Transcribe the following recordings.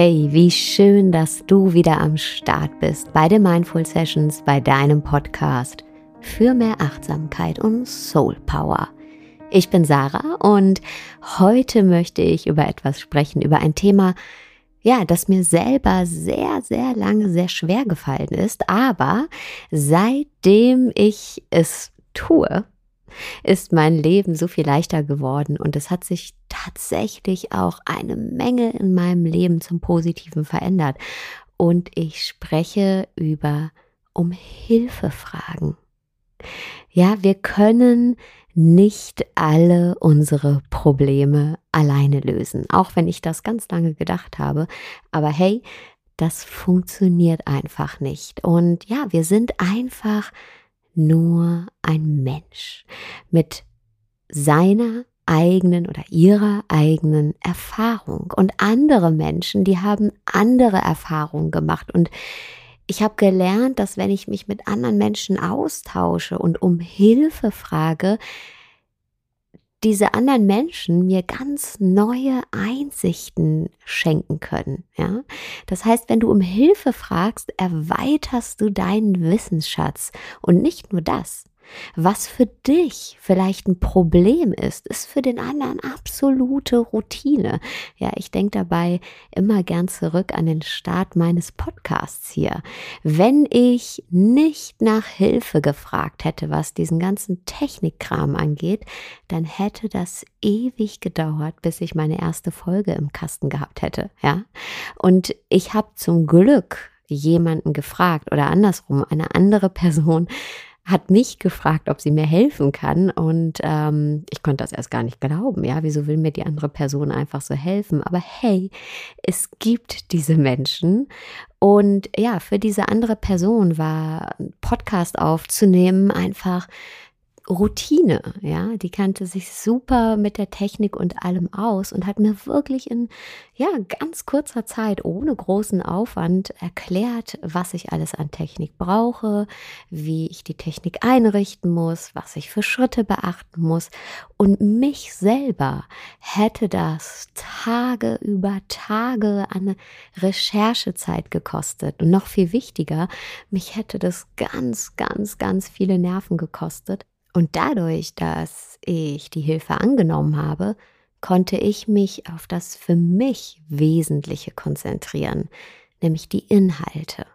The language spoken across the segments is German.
Hey, wie schön, dass du wieder am Start bist bei den Mindful Sessions, bei deinem Podcast für mehr Achtsamkeit und Soul Power. Ich bin Sarah und heute möchte ich über etwas sprechen, über ein Thema, ja, das mir selber sehr, sehr lange sehr schwer gefallen ist, aber seitdem ich es tue, ist mein Leben so viel leichter geworden und es hat sich tatsächlich auch eine Menge in meinem Leben zum Positiven verändert. Und ich spreche über um Hilfe fragen. Ja, wir können nicht alle unsere Probleme alleine lösen, auch wenn ich das ganz lange gedacht habe. Aber hey, das funktioniert einfach nicht. Und ja, wir sind einfach nur ein Mensch mit seiner eigenen oder ihrer eigenen Erfahrung. Und andere Menschen, die haben andere Erfahrungen gemacht. Und ich habe gelernt, dass wenn ich mich mit anderen Menschen austausche und um Hilfe frage, diese anderen Menschen mir ganz neue Einsichten schenken können. Ja, das heißt, wenn du um Hilfe fragst, erweiterst du deinen Wissensschatz und nicht nur das. Was für dich vielleicht ein Problem ist, ist für den anderen absolute Routine. Ja, ich denke dabei immer gern zurück an den Start meines Podcasts hier. Wenn ich nicht nach Hilfe gefragt hätte, was diesen ganzen Technikkram angeht, dann hätte das ewig gedauert, bis ich meine erste Folge im Kasten gehabt hätte. Ja, und ich habe zum Glück jemanden gefragt oder andersrum eine andere Person hat mich gefragt, ob sie mir helfen kann. Und ähm, ich konnte das erst gar nicht glauben. Ja, wieso will mir die andere Person einfach so helfen? Aber hey, es gibt diese Menschen. Und ja, für diese andere Person war Podcast aufzunehmen einfach Routine, ja, die kannte sich super mit der Technik und allem aus und hat mir wirklich in ja ganz kurzer Zeit ohne großen Aufwand erklärt, was ich alles an Technik brauche, wie ich die Technik einrichten muss, was ich für Schritte beachten muss. Und mich selber hätte das Tage über Tage an Recherchezeit gekostet und noch viel wichtiger, mich hätte das ganz ganz ganz viele Nerven gekostet und dadurch, dass ich die Hilfe angenommen habe, konnte ich mich auf das für mich Wesentliche konzentrieren, nämlich die Inhalte.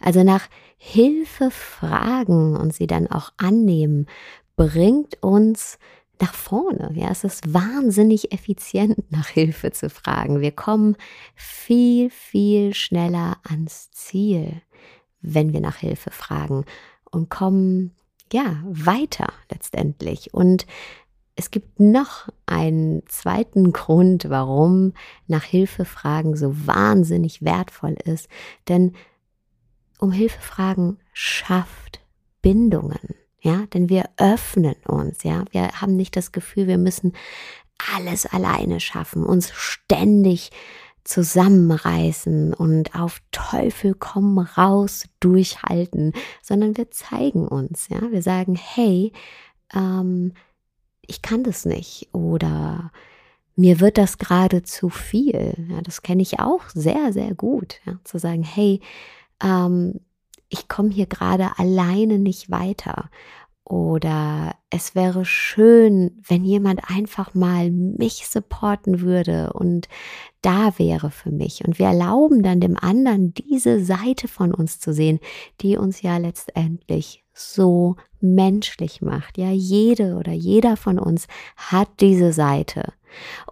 Also nach Hilfe fragen und sie dann auch annehmen, bringt uns nach vorne. Ja, es ist wahnsinnig effizient, nach Hilfe zu fragen. Wir kommen viel, viel schneller ans Ziel, wenn wir nach Hilfe fragen und kommen ja, weiter letztendlich. Und es gibt noch einen zweiten Grund, warum nach Hilfe fragen so wahnsinnig wertvoll ist. Denn um Hilfe fragen schafft Bindungen. Ja, denn wir öffnen uns. Ja, wir haben nicht das Gefühl, wir müssen alles alleine schaffen, uns ständig zusammenreißen und auf Teufel komm raus durchhalten, sondern wir zeigen uns, ja, wir sagen, hey, ähm, ich kann das nicht oder mir wird das gerade zu viel. Ja, das kenne ich auch sehr, sehr gut, ja, zu sagen, hey, ähm, ich komme hier gerade alleine nicht weiter oder es wäre schön, wenn jemand einfach mal mich supporten würde und da wäre für mich. Und wir erlauben dann dem anderen diese Seite von uns zu sehen, die uns ja letztendlich so menschlich macht. Ja, jede oder jeder von uns hat diese Seite.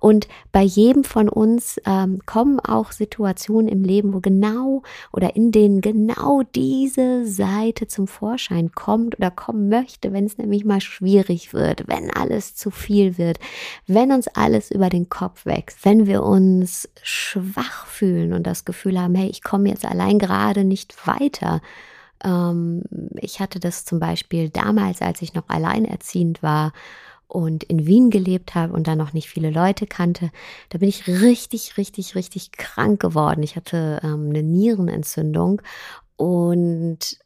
Und bei jedem von uns ähm, kommen auch Situationen im Leben, wo genau oder in denen genau diese Seite zum Vorschein kommt oder kommen möchte, wenn es nämlich mal schwierig wird, wenn alles zu viel wird, wenn uns alles über den Kopf wächst, wenn wir uns schwach fühlen und das Gefühl haben, hey, ich komme jetzt allein gerade nicht weiter. Ähm, ich hatte das zum Beispiel damals, als ich noch alleinerziehend war und in Wien gelebt habe und da noch nicht viele Leute kannte, da bin ich richtig, richtig, richtig krank geworden. Ich hatte ähm, eine Nierenentzündung und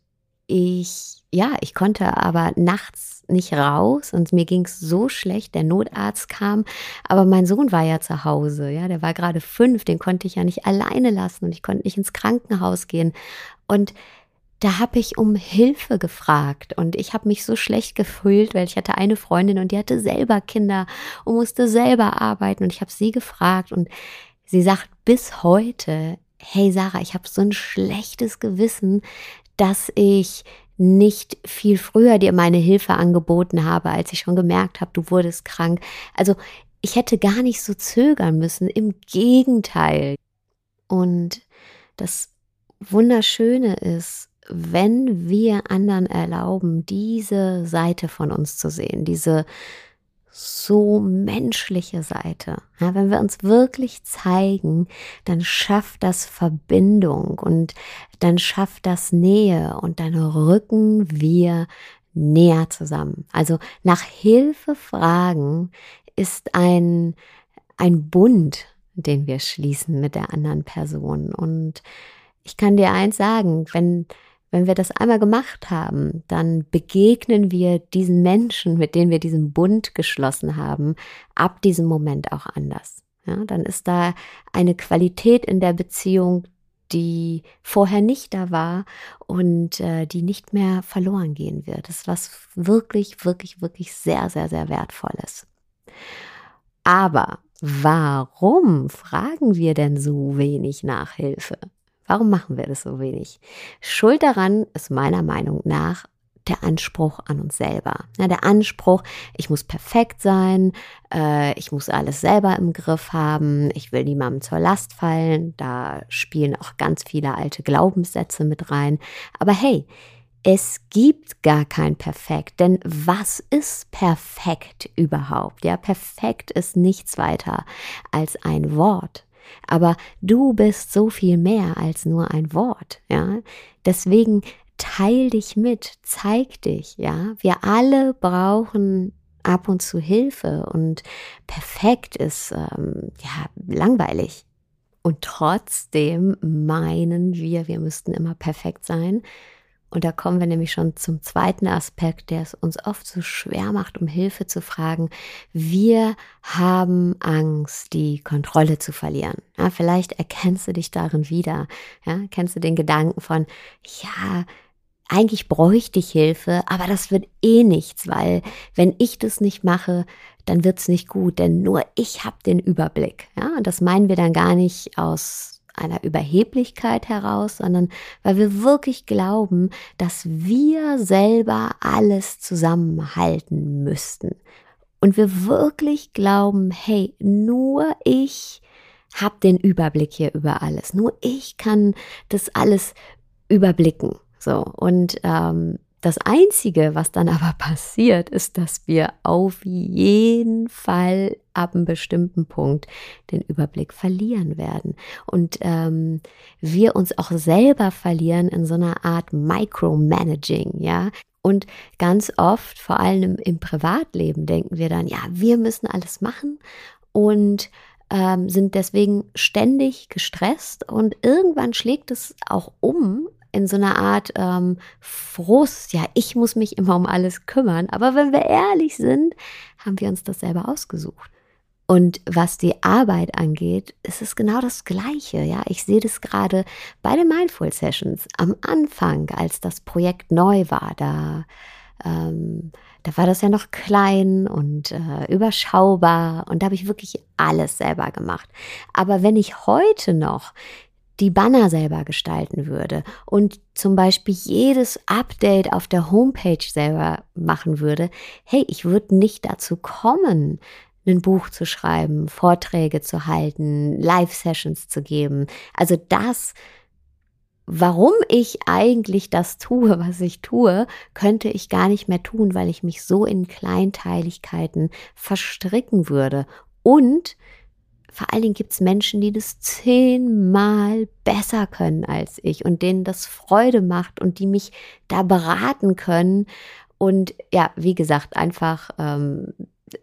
ich, ja, ich konnte aber nachts nicht raus und mir ging es so schlecht. Der Notarzt kam, aber mein Sohn war ja zu Hause, ja, der war gerade fünf, den konnte ich ja nicht alleine lassen und ich konnte nicht ins Krankenhaus gehen. Und da habe ich um Hilfe gefragt und ich habe mich so schlecht gefühlt, weil ich hatte eine Freundin und die hatte selber Kinder und musste selber arbeiten und ich habe sie gefragt und sie sagt bis heute, hey Sarah, ich habe so ein schlechtes Gewissen, dass ich nicht viel früher dir meine Hilfe angeboten habe, als ich schon gemerkt habe, du wurdest krank. Also ich hätte gar nicht so zögern müssen, im Gegenteil. Und das Wunderschöne ist, wenn wir anderen erlauben, diese Seite von uns zu sehen, diese so menschliche Seite. Ja, wenn wir uns wirklich zeigen, dann schafft das Verbindung und dann schafft das Nähe und dann rücken wir näher zusammen. Also nach Hilfe fragen ist ein, ein Bund, den wir schließen mit der anderen Person. Und ich kann dir eins sagen, wenn, wenn wir das einmal gemacht haben, dann begegnen wir diesen Menschen, mit denen wir diesen Bund geschlossen haben, ab diesem Moment auch anders. Ja, dann ist da eine Qualität in der Beziehung, die vorher nicht da war und äh, die nicht mehr verloren gehen wird. Das ist was wirklich, wirklich, wirklich sehr, sehr, sehr wertvolles. Aber warum fragen wir denn so wenig Nachhilfe? Warum machen wir das so wenig? Schuld daran ist meiner Meinung nach der Anspruch an uns selber. Ja, der Anspruch, ich muss perfekt sein, äh, ich muss alles selber im Griff haben, ich will niemandem zur Last fallen. Da spielen auch ganz viele alte Glaubenssätze mit rein. Aber hey, es gibt gar kein Perfekt, denn was ist perfekt überhaupt? Ja, perfekt ist nichts weiter als ein Wort. Aber du bist so viel mehr als nur ein Wort, ja. Deswegen teil dich mit, zeig dich, ja. Wir alle brauchen ab und zu Hilfe und perfekt ist ähm, ja langweilig. Und trotzdem meinen wir, wir müssten immer perfekt sein. Und da kommen wir nämlich schon zum zweiten Aspekt, der es uns oft so schwer macht, um Hilfe zu fragen. Wir haben Angst, die Kontrolle zu verlieren. Ja, vielleicht erkennst du dich darin wieder. Ja, kennst du den Gedanken von, ja, eigentlich bräuchte ich Hilfe, aber das wird eh nichts, weil wenn ich das nicht mache, dann wird's nicht gut, denn nur ich habe den Überblick. Ja, und das meinen wir dann gar nicht aus einer Überheblichkeit heraus, sondern weil wir wirklich glauben, dass wir selber alles zusammenhalten müssten. Und wir wirklich glauben, hey, nur ich habe den Überblick hier über alles. Nur ich kann das alles überblicken. So, und ähm, das Einzige, was dann aber passiert, ist, dass wir auf jeden Fall ab einem bestimmten Punkt den Überblick verlieren werden. Und ähm, wir uns auch selber verlieren in so einer Art Micromanaging, ja. Und ganz oft, vor allem im, im Privatleben, denken wir dann, ja, wir müssen alles machen und ähm, sind deswegen ständig gestresst und irgendwann schlägt es auch um in so einer Art ähm, Frust. Ja, ich muss mich immer um alles kümmern. Aber wenn wir ehrlich sind, haben wir uns das selber ausgesucht. Und was die Arbeit angeht, ist es genau das Gleiche. Ja, ich sehe das gerade bei den Mindful Sessions am Anfang, als das Projekt neu war. Da, ähm, da war das ja noch klein und äh, überschaubar und da habe ich wirklich alles selber gemacht. Aber wenn ich heute noch die Banner selber gestalten würde und zum Beispiel jedes Update auf der Homepage selber machen würde, hey, ich würde nicht dazu kommen, ein Buch zu schreiben, Vorträge zu halten, Live-Sessions zu geben. Also das, warum ich eigentlich das tue, was ich tue, könnte ich gar nicht mehr tun, weil ich mich so in Kleinteiligkeiten verstricken würde. Und vor allen Dingen gibt es Menschen, die das zehnmal besser können als ich und denen das Freude macht und die mich da beraten können und ja, wie gesagt, einfach ähm,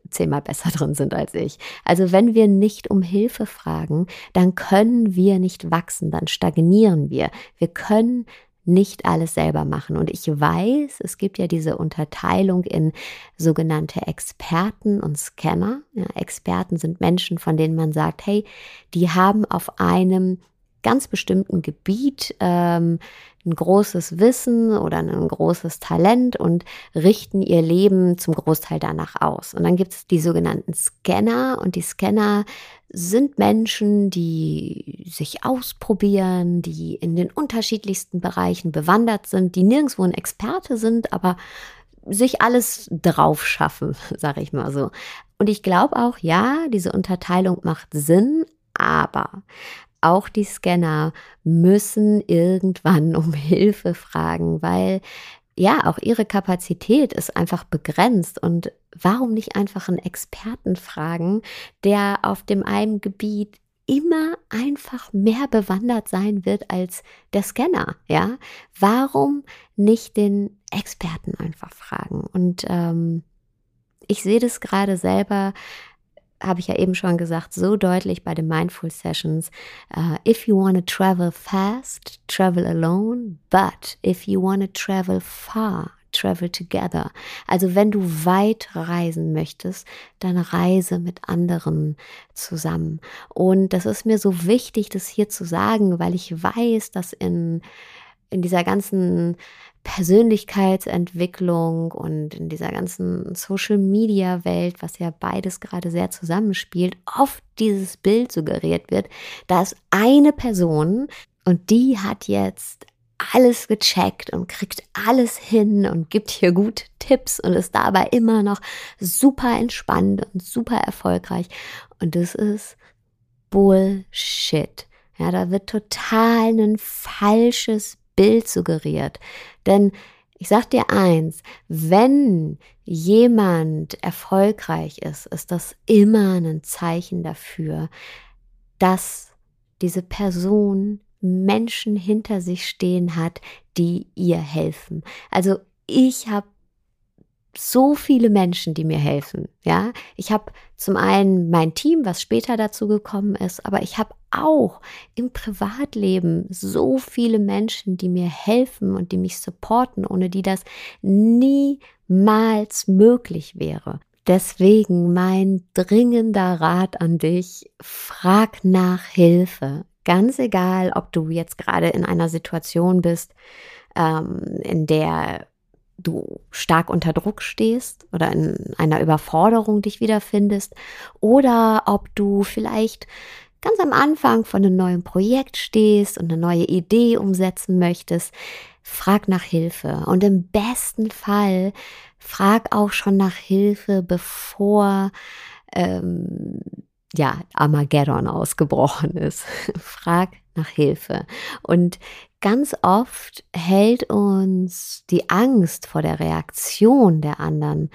zehnmal besser drin sind als ich. Also wenn wir nicht um Hilfe fragen, dann können wir nicht wachsen, dann stagnieren wir. Wir können nicht alles selber machen. Und ich weiß, es gibt ja diese Unterteilung in sogenannte Experten und Scanner. Ja, Experten sind Menschen, von denen man sagt, hey, die haben auf einem ganz bestimmten Gebiet ähm, ein großes Wissen oder ein großes Talent und richten ihr Leben zum Großteil danach aus. Und dann gibt es die sogenannten Scanner und die Scanner sind Menschen, die sich ausprobieren, die in den unterschiedlichsten Bereichen bewandert sind, die nirgendwo ein Experte sind, aber sich alles drauf schaffen, sage ich mal so. Und ich glaube auch, ja, diese Unterteilung macht Sinn, aber auch die Scanner müssen irgendwann um Hilfe fragen, weil ja, auch ihre Kapazität ist einfach begrenzt. Und warum nicht einfach einen Experten fragen, der auf dem einen Gebiet immer einfach mehr bewandert sein wird als der Scanner, ja? Warum nicht den Experten einfach fragen? Und ähm, ich sehe das gerade selber habe ich ja eben schon gesagt, so deutlich bei den Mindful Sessions. Uh, if you want to travel fast, travel alone, but if you want to travel far, travel together. Also wenn du weit reisen möchtest, dann reise mit anderen zusammen. Und das ist mir so wichtig, das hier zu sagen, weil ich weiß, dass in in dieser ganzen Persönlichkeitsentwicklung und in dieser ganzen Social-Media-Welt, was ja beides gerade sehr zusammenspielt, oft dieses Bild suggeriert wird, dass eine Person und die hat jetzt alles gecheckt und kriegt alles hin und gibt hier gute Tipps und ist dabei immer noch super entspannt und super erfolgreich. Und das ist Bullshit. Ja, da wird total ein falsches Bild suggeriert. Denn ich sag dir eins, wenn jemand erfolgreich ist, ist das immer ein Zeichen dafür, dass diese Person Menschen hinter sich stehen hat, die ihr helfen. Also ich habe so viele Menschen, die mir helfen. Ja, ich habe zum einen mein Team, was später dazu gekommen ist, aber ich habe auch im Privatleben so viele Menschen, die mir helfen und die mich supporten, ohne die das niemals möglich wäre. Deswegen mein dringender Rat an dich, frag nach Hilfe. Ganz egal, ob du jetzt gerade in einer Situation bist, ähm, in der du stark unter Druck stehst oder in einer Überforderung dich wiederfindest oder ob du vielleicht ganz am Anfang von einem neuen Projekt stehst und eine neue Idee umsetzen möchtest, frag nach Hilfe. Und im besten Fall frag auch schon nach Hilfe, bevor ähm, ja, Armageddon ausgebrochen ist. frag nach Hilfe. Und ganz oft hält uns die Angst vor der Reaktion der anderen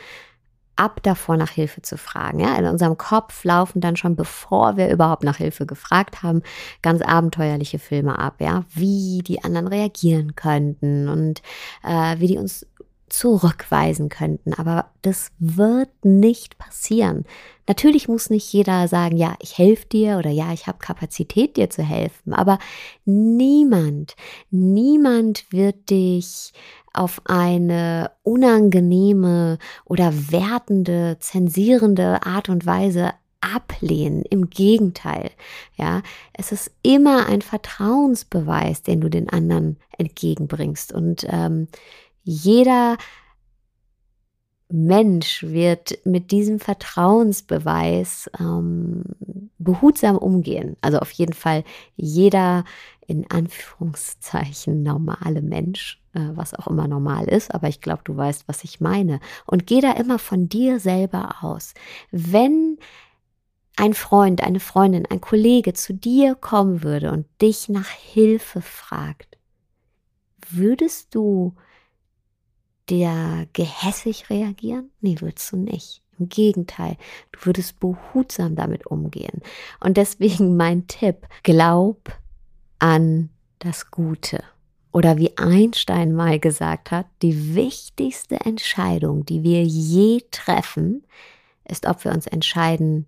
ab davor nach Hilfe zu fragen. Ja, in unserem Kopf laufen dann schon, bevor wir überhaupt nach Hilfe gefragt haben, ganz abenteuerliche Filme ab, ja, wie die anderen reagieren könnten und äh, wie die uns zurückweisen könnten. Aber das wird nicht passieren. Natürlich muss nicht jeder sagen, ja, ich helfe dir oder ja, ich habe Kapazität, dir zu helfen. Aber niemand, niemand wird dich auf eine unangenehme oder wertende, zensierende Art und Weise ablehnen. Im Gegenteil, ja, es ist immer ein Vertrauensbeweis, den du den anderen entgegenbringst. Und ähm, jeder Mensch wird mit diesem Vertrauensbeweis ähm, behutsam umgehen. Also auf jeden Fall jeder in Anführungszeichen normale Mensch, äh, was auch immer normal ist, aber ich glaube, du weißt, was ich meine. Und geh da immer von dir selber aus. Wenn ein Freund, eine Freundin, ein Kollege zu dir kommen würde und dich nach Hilfe fragt, würdest du der gehässig reagieren? Nee, würdest du nicht. Im Gegenteil, du würdest behutsam damit umgehen. Und deswegen mein Tipp, glaub an das Gute. Oder wie Einstein mal gesagt hat, die wichtigste Entscheidung, die wir je treffen, ist, ob wir uns entscheiden,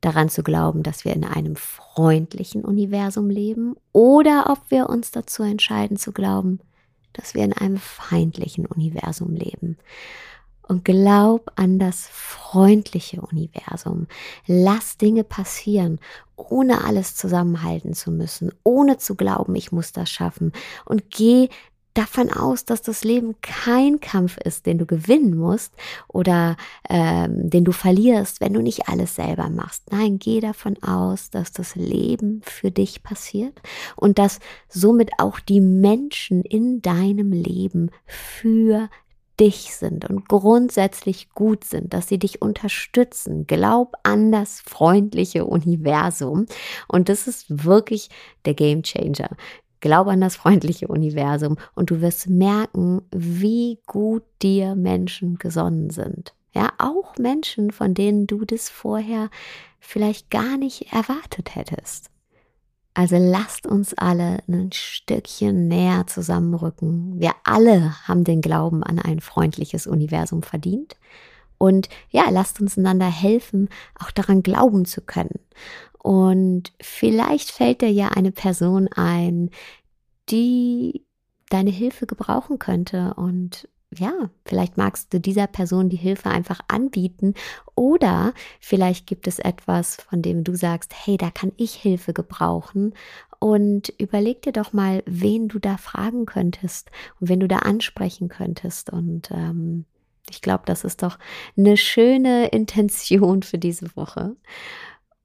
daran zu glauben, dass wir in einem freundlichen Universum leben oder ob wir uns dazu entscheiden zu glauben, dass wir in einem feindlichen Universum leben. Und glaub an das freundliche Universum. Lass Dinge passieren, ohne alles zusammenhalten zu müssen, ohne zu glauben, ich muss das schaffen. Und geh davon aus, dass das Leben kein Kampf ist, den du gewinnen musst oder ähm, den du verlierst, wenn du nicht alles selber machst. Nein, geh davon aus, dass das Leben für dich passiert und dass somit auch die Menschen in deinem Leben für dich sind und grundsätzlich gut sind, dass sie dich unterstützen. Glaub an das freundliche Universum. Und das ist wirklich der Game Changer. Glaube an das freundliche Universum und du wirst merken, wie gut dir Menschen gesonnen sind. Ja, auch Menschen, von denen du das vorher vielleicht gar nicht erwartet hättest. Also lasst uns alle ein Stückchen näher zusammenrücken. Wir alle haben den Glauben an ein freundliches Universum verdient. Und ja, lasst uns einander helfen, auch daran glauben zu können. Und vielleicht fällt dir ja eine Person ein, die deine Hilfe gebrauchen könnte. Und ja, vielleicht magst du dieser Person die Hilfe einfach anbieten. Oder vielleicht gibt es etwas, von dem du sagst, hey, da kann ich Hilfe gebrauchen. Und überleg dir doch mal, wen du da fragen könntest und wen du da ansprechen könntest. Und ähm, ich glaube, das ist doch eine schöne Intention für diese Woche.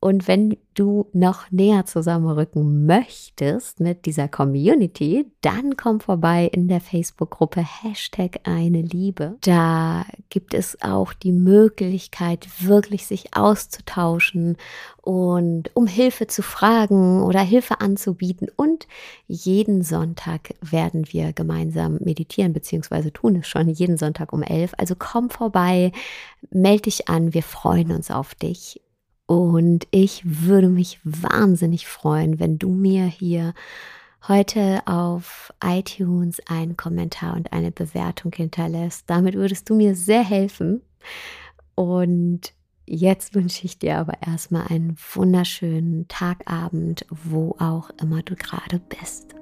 Und wenn du noch näher zusammenrücken möchtest mit dieser Community, dann komm vorbei in der Facebook-Gruppe Hashtag eine Liebe. Da gibt es auch die Möglichkeit, wirklich sich auszutauschen und um Hilfe zu fragen oder Hilfe anzubieten. Und jeden Sonntag werden wir gemeinsam meditieren, beziehungsweise tun es schon jeden Sonntag um elf. Also komm vorbei, melde dich an, wir freuen uns auf dich. Und ich würde mich wahnsinnig freuen, wenn du mir hier heute auf iTunes einen Kommentar und eine Bewertung hinterlässt. Damit würdest du mir sehr helfen. Und jetzt wünsche ich dir aber erstmal einen wunderschönen Tagabend, wo auch immer du gerade bist.